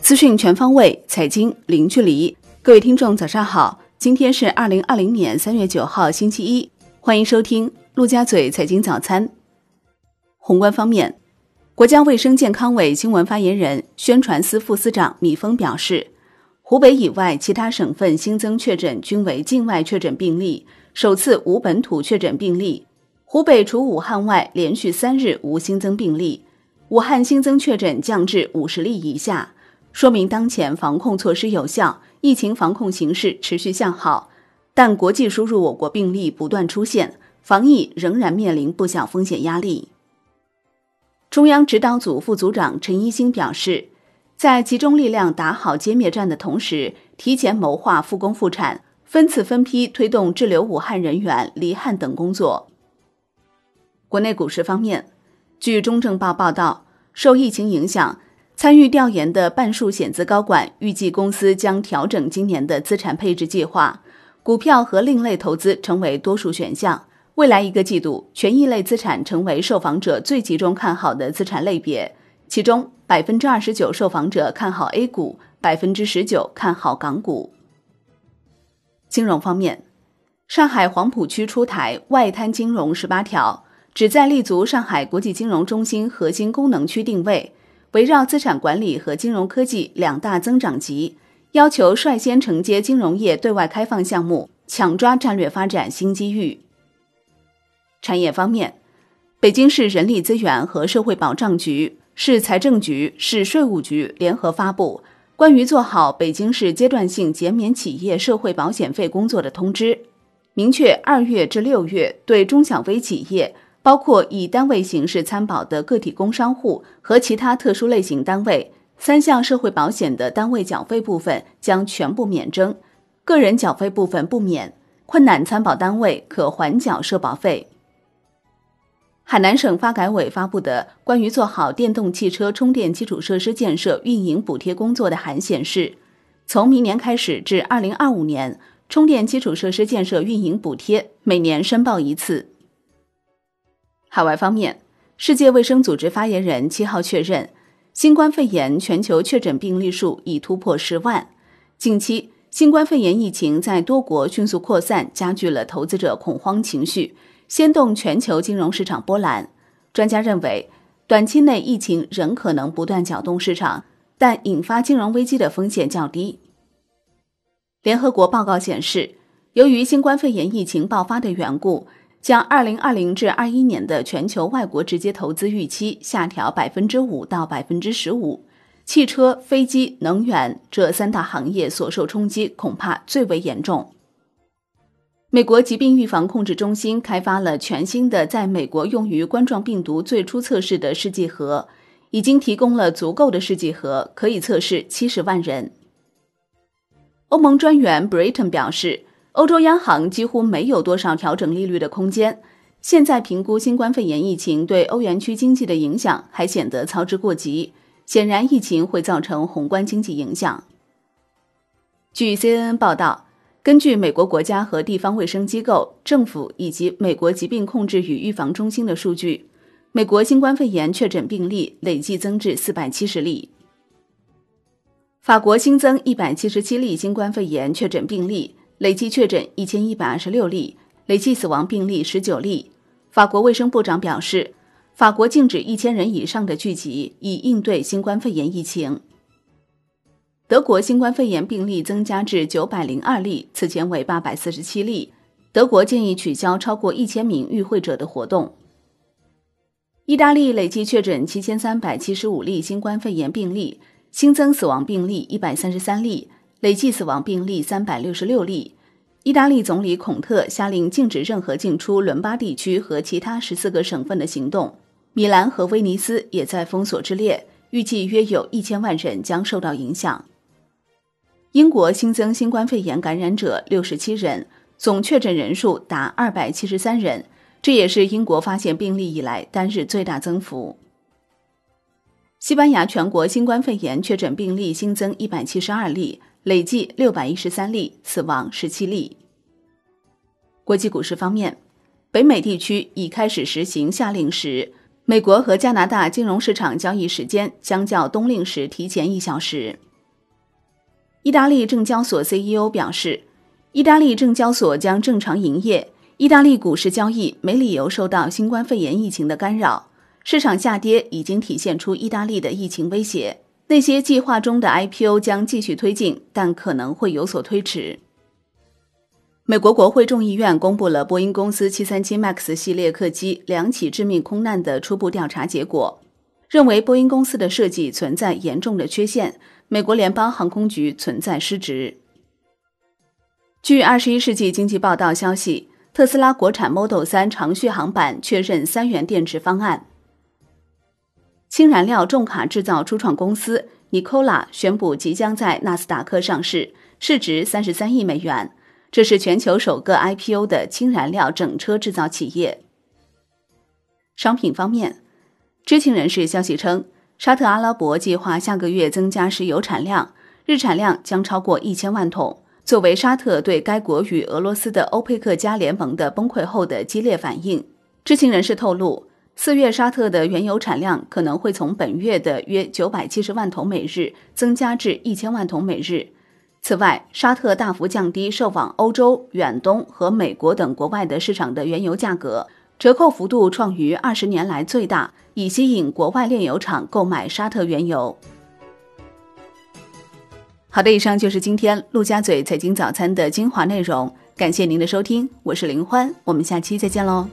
资讯全方位，财经零距离。各位听众，早上好！今天是二零二零年三月九号，星期一。欢迎收听陆家嘴财经早餐。宏观方面，国家卫生健康委新闻发言人、宣传司副司长米峰表示，湖北以外其他省份新增确诊均为境外确诊病例，首次无本土确诊病例。湖北除武汉外，连续三日无新增病例，武汉新增确诊降至五十例以下。说明当前防控措施有效，疫情防控形势持续向好，但国际输入我国病例不断出现，防疫仍然面临不小风险压力。中央指导组副组长陈一新表示，在集中力量打好歼灭战的同时，提前谋划复工复产，分次分批推动滞留武汉人员离汉等工作。国内股市方面，据中证报报道，受疫情影响。参与调研的半数险资高管预计，公司将调整今年的资产配置计划，股票和另类投资成为多数选项。未来一个季度，权益类资产成为受访者最集中看好的资产类别，其中百分之二十九受访者看好 A 股，百分之十九看好港股。金融方面，上海黄浦区出台外滩金融十八条，旨在立足上海国际金融中心核心功能区定位。围绕资产管理和金融科技两大增长极，要求率先承接金融业对外开放项目，抢抓战略发展新机遇。产业方面，北京市人力资源和社会保障局、市财政局、市税务局联合发布关于做好北京市阶段性减免企业社会保险费工作的通知，明确二月至六月对中小微企业。包括以单位形式参保的个体工商户和其他特殊类型单位，三项社会保险的单位缴费部分将全部免征，个人缴费部分不免，困难参保单位可缓缴社保费。海南省发改委发布的关于做好电动汽车充电基础设施建设运营补贴工作的函显示，从明年开始至二零二五年，充电基础设施建设运营补贴每年申报一次。海外方面，世界卫生组织发言人七号确认，新冠肺炎全球确诊病例数已突破十万。近期，新冠肺炎疫情在多国迅速扩散，加剧了投资者恐慌情绪，掀动全球金融市场波澜。专家认为，短期内疫情仍可能不断搅动市场，但引发金融危机的风险较低。联合国报告显示，由于新冠肺炎疫情爆发的缘故。将二零二零至二一年的全球外国直接投资预期下调百分之五到百分之十五，汽车、飞机、能源这三大行业所受冲击恐怕最为严重。美国疾病预防控制中心开发了全新的在美国用于冠状病毒最初测试的试剂盒，已经提供了足够的试剂盒，可以测试七十万人。欧盟专员 Britton 表示。欧洲央行几乎没有多少调整利率的空间。现在评估新冠肺炎疫情对欧元区经济的影响还显得操之过急。显然，疫情会造成宏观经济影响。据 CNN 报道，根据美国国家和地方卫生机构、政府以及美国疾病控制与预防中心的数据，美国新冠肺炎确诊病例累计增至四百七十例。法国新增一百七十七例新冠肺炎确诊病例。累计确诊一千一百二十六例，累计死亡病例十九例。法国卫生部长表示，法国禁止一千人以上的聚集，以应对新冠肺炎疫情。德国新冠肺炎病例增加至九百零二例，此前为八百四十七例。德国建议取消超过一千名与会者的活动。意大利累计确诊七千三百七十五例新冠肺炎病例，新增死亡病例一百三十三例。累计死亡病例三百六十六例。意大利总理孔特下令禁止任何进出伦巴地区和其他十四个省份的行动。米兰和威尼斯也在封锁之列，预计约有一千万人将受到影响。英国新增新冠肺炎感染者六十七人，总确诊人数达二百七十三人，这也是英国发现病例以来单日最大增幅。西班牙全国新冠肺炎确诊病例新增一百七十二例。累计六百一十三例，死亡十七例。国际股市方面，北美地区已开始实行夏令时，美国和加拿大金融市场交易时间相较冬令时提前一小时。意大利证交所 CEO 表示，意大利证交所将正常营业。意大利股市交易没理由受到新冠肺炎疫情的干扰，市场下跌已经体现出意大利的疫情威胁。那些计划中的 IPO 将继续推进，但可能会有所推迟。美国国会众议院公布了波音公司737 MAX 系列客机两起致命空难的初步调查结果，认为波音公司的设计存在严重的缺陷，美国联邦航空局存在失职。据《二十一世纪经济报道》消息，特斯拉国产 Model 3长续航版确认三元电池方案。氢燃料重卡制造初创公司 Nikola 宣布即将在纳斯达克上市，市值三十三亿美元。这是全球首个 IPO 的氢燃料整车制造企业。商品方面，知情人士消息称，沙特阿拉伯计划下个月增加石油产量，日产量将超过一千万桶。作为沙特对该国与俄罗斯的欧佩克加联盟的崩溃后的激烈反应，知情人士透露，四月沙特的原油产量可能会从本月的约九百七十万桶每日增加至一千万桶每日。此外，沙特大幅降低售往欧洲、远东和美国等国外的市场的原油价格，折扣幅度创于二十年来最大，以吸引国外炼油厂购买沙特原油。好的，以上就是今天陆家嘴财经早餐的精华内容，感谢您的收听，我是林欢，我们下期再见喽。